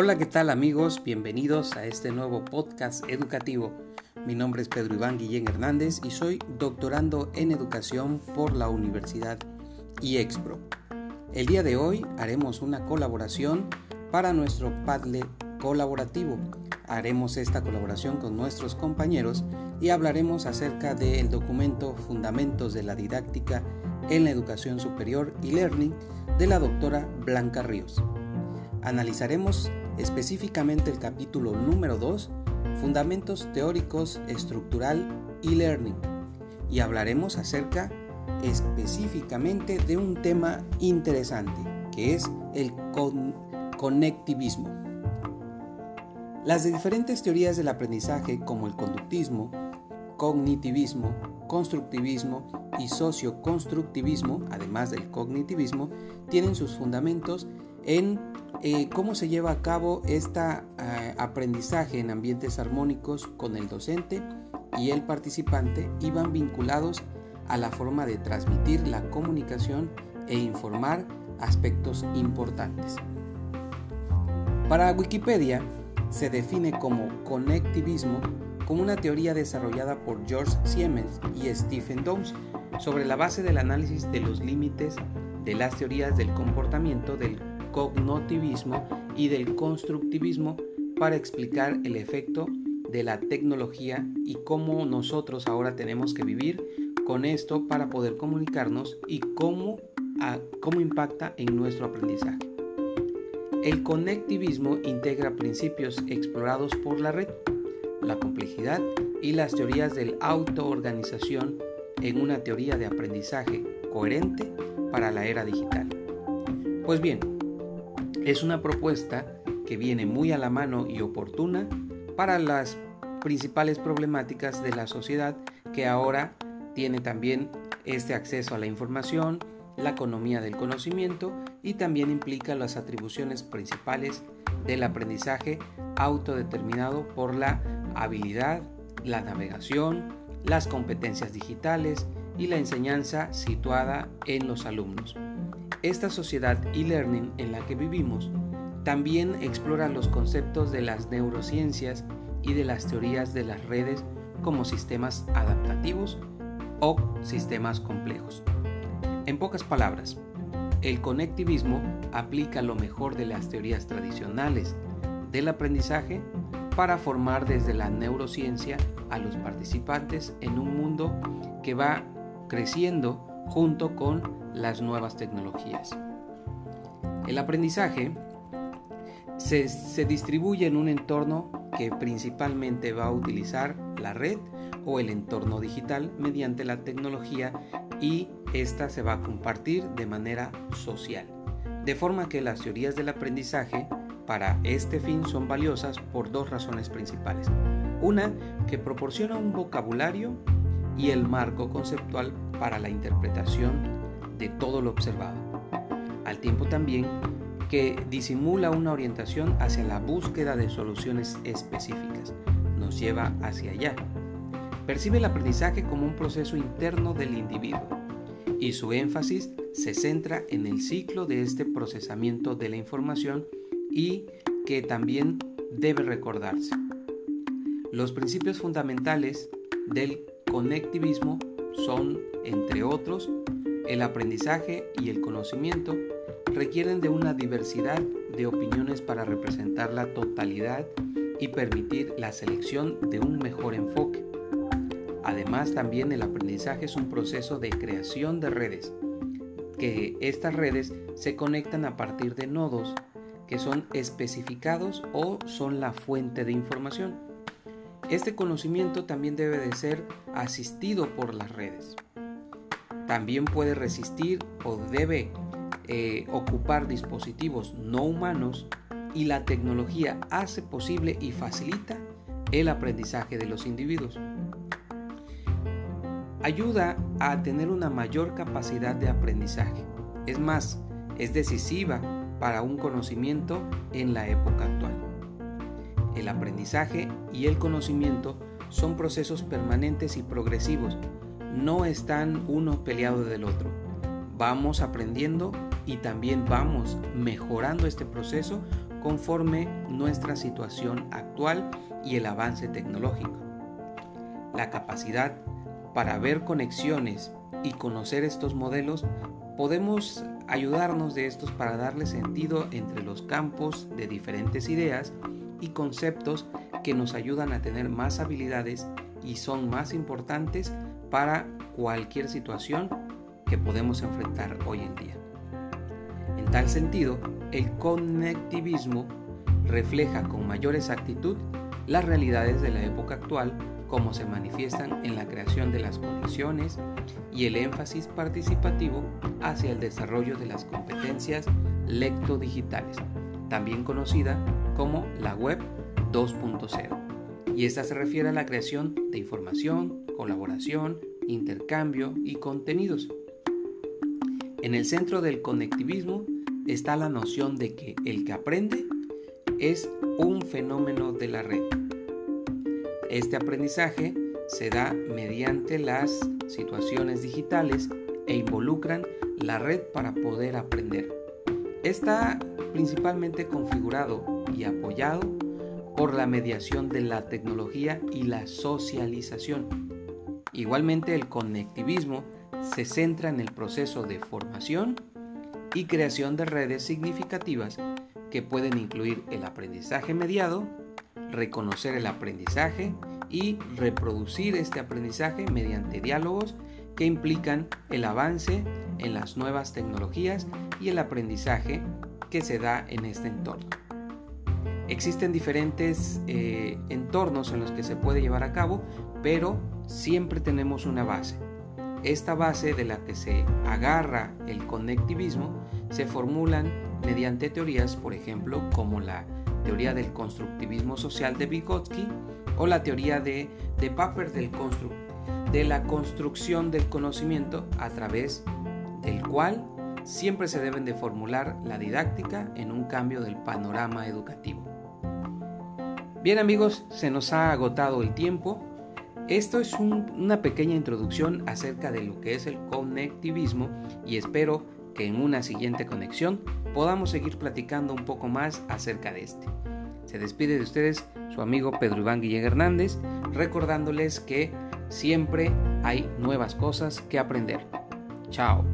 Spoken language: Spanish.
Hola, ¿qué tal amigos? Bienvenidos a este nuevo podcast educativo. Mi nombre es Pedro Iván Guillén Hernández y soy doctorando en educación por la Universidad IEXPRO. El día de hoy haremos una colaboración para nuestro Padlet colaborativo. Haremos esta colaboración con nuestros compañeros y hablaremos acerca del documento Fundamentos de la Didáctica en la Educación Superior y Learning de la doctora Blanca Ríos. Analizaremos específicamente el capítulo número 2, Fundamentos Teóricos Estructural y Learning, y hablaremos acerca específicamente de un tema interesante, que es el conectivismo. Las diferentes teorías del aprendizaje como el conductismo, cognitivismo, constructivismo y socioconstructivismo, además del cognitivismo, tienen sus fundamentos en eh, cómo se lleva a cabo este aprendizaje en ambientes armónicos con el docente y el participante y van vinculados a la forma de transmitir la comunicación e informar aspectos importantes. Para Wikipedia se define como conectivismo como una teoría desarrollada por George Siemens y Stephen Downes sobre la base del análisis de los límites de las teorías del comportamiento del cognitivismo y del constructivismo para explicar el efecto de la tecnología y cómo nosotros ahora tenemos que vivir con esto para poder comunicarnos y cómo, cómo impacta en nuestro aprendizaje. El conectivismo integra principios explorados por la red la complejidad y las teorías de autoorganización en una teoría de aprendizaje coherente para la era digital. Pues bien, es una propuesta que viene muy a la mano y oportuna para las principales problemáticas de la sociedad que ahora tiene también este acceso a la información, la economía del conocimiento y también implica las atribuciones principales del aprendizaje autodeterminado por la habilidad, la navegación, las competencias digitales y la enseñanza situada en los alumnos. Esta sociedad e-learning en la que vivimos también explora los conceptos de las neurociencias y de las teorías de las redes como sistemas adaptativos o sistemas complejos. En pocas palabras, el conectivismo aplica lo mejor de las teorías tradicionales del aprendizaje para formar desde la neurociencia a los participantes en un mundo que va creciendo junto con las nuevas tecnologías. El aprendizaje se, distribuye en un entorno que principalmente va a utilizar la red o el entorno digital mediante la tecnología y esta se va a compartir de manera social. De forma que las teorías del aprendizaje para este fin son valiosas por dos razones principales. Una, que proporciona un vocabulario y el marco conceptual para la interpretación de todo lo observado. Al tiempo también que disimula una orientación hacia la búsqueda de soluciones específicas. Nos lleva hacia allá. Percibe el aprendizaje como un proceso interno del individuo y su énfasis se centra en el ciclo de este procesamiento de la información y que también debe recordarse. Los principios fundamentales del conectivismo son, entre otros, el aprendizaje y el conocimiento requieren de una diversidad de opiniones para representar la totalidad y permitir la selección de un mejor enfoque. Además, también el aprendizaje es un proceso de creación de redes, que estas redes se conectan a partir de nodos que son especificados o son la fuente de información. Este conocimiento también debe de ser asistido por las redes. También puede resistir o debe eh, ocupar dispositivos no humanos y la tecnología hace posible y facilita el aprendizaje de los individuos. Ayuda a tener una mayor capacidad de aprendizaje. Es más, es decisiva para un conocimiento en la época actual. El aprendizaje y el conocimiento son procesos permanentes y progresivos, no están uno peleado del otro. Vamos aprendiendo y también vamos mejorando este proceso conforme nuestra situación actual y el avance tecnológico. La capacidad para ver conexiones y conocer estos modelos, podemos ayudarnos de estos para darle sentido entre los campos de diferentes ideas y conceptos que nos ayudan a tener más habilidades y son más importantes para cualquier situación que podemos enfrentar hoy en día. En tal sentido, el conectivismo refleja con mayor exactitud las realidades de la época actual como se manifiestan en la creación de las condiciones y el énfasis participativo hacia el desarrollo de las competencias lectodigitales, también conocida como la web 2.0. Y esta se refiere a la creación de información, colaboración, intercambio y contenidos. En el centro del conectivismo está la noción de que el que aprende es un fenómeno de la red. Este aprendizaje se da mediante las situaciones digitales e involucran la red para poder aprender. Está principalmente configurado y apoyado por la mediación de la tecnología y la socialización. Igualmente el conectivismo se centra en el proceso de formación y creación de redes significativas que pueden incluir el aprendizaje mediado, reconocer el aprendizaje y reproducir este aprendizaje mediante diálogos que implican el avance en las nuevas tecnologías y el aprendizaje que se da en este entorno. Existen diferentes eh, entornos en los que se puede llevar a cabo, pero siempre tenemos una base. Esta base de la que se agarra el conectivismo se formulan mediante teorías, por ejemplo, como la teoría del constructivismo social de Vygotsky o la teoría de, de Papert del de la construcción del conocimiento a través del cual siempre se deben de formular la didáctica en un cambio del panorama educativo. Bien amigos, se nos ha agotado el tiempo. Esto es una pequeña introducción acerca de lo que es el conectivismo y espero que en una siguiente conexión podamos seguir platicando un poco más acerca de este. Se despide de ustedes su amigo Pedro Iván Guillén Hernández, recordándoles que siempre hay nuevas cosas que aprender. Chao.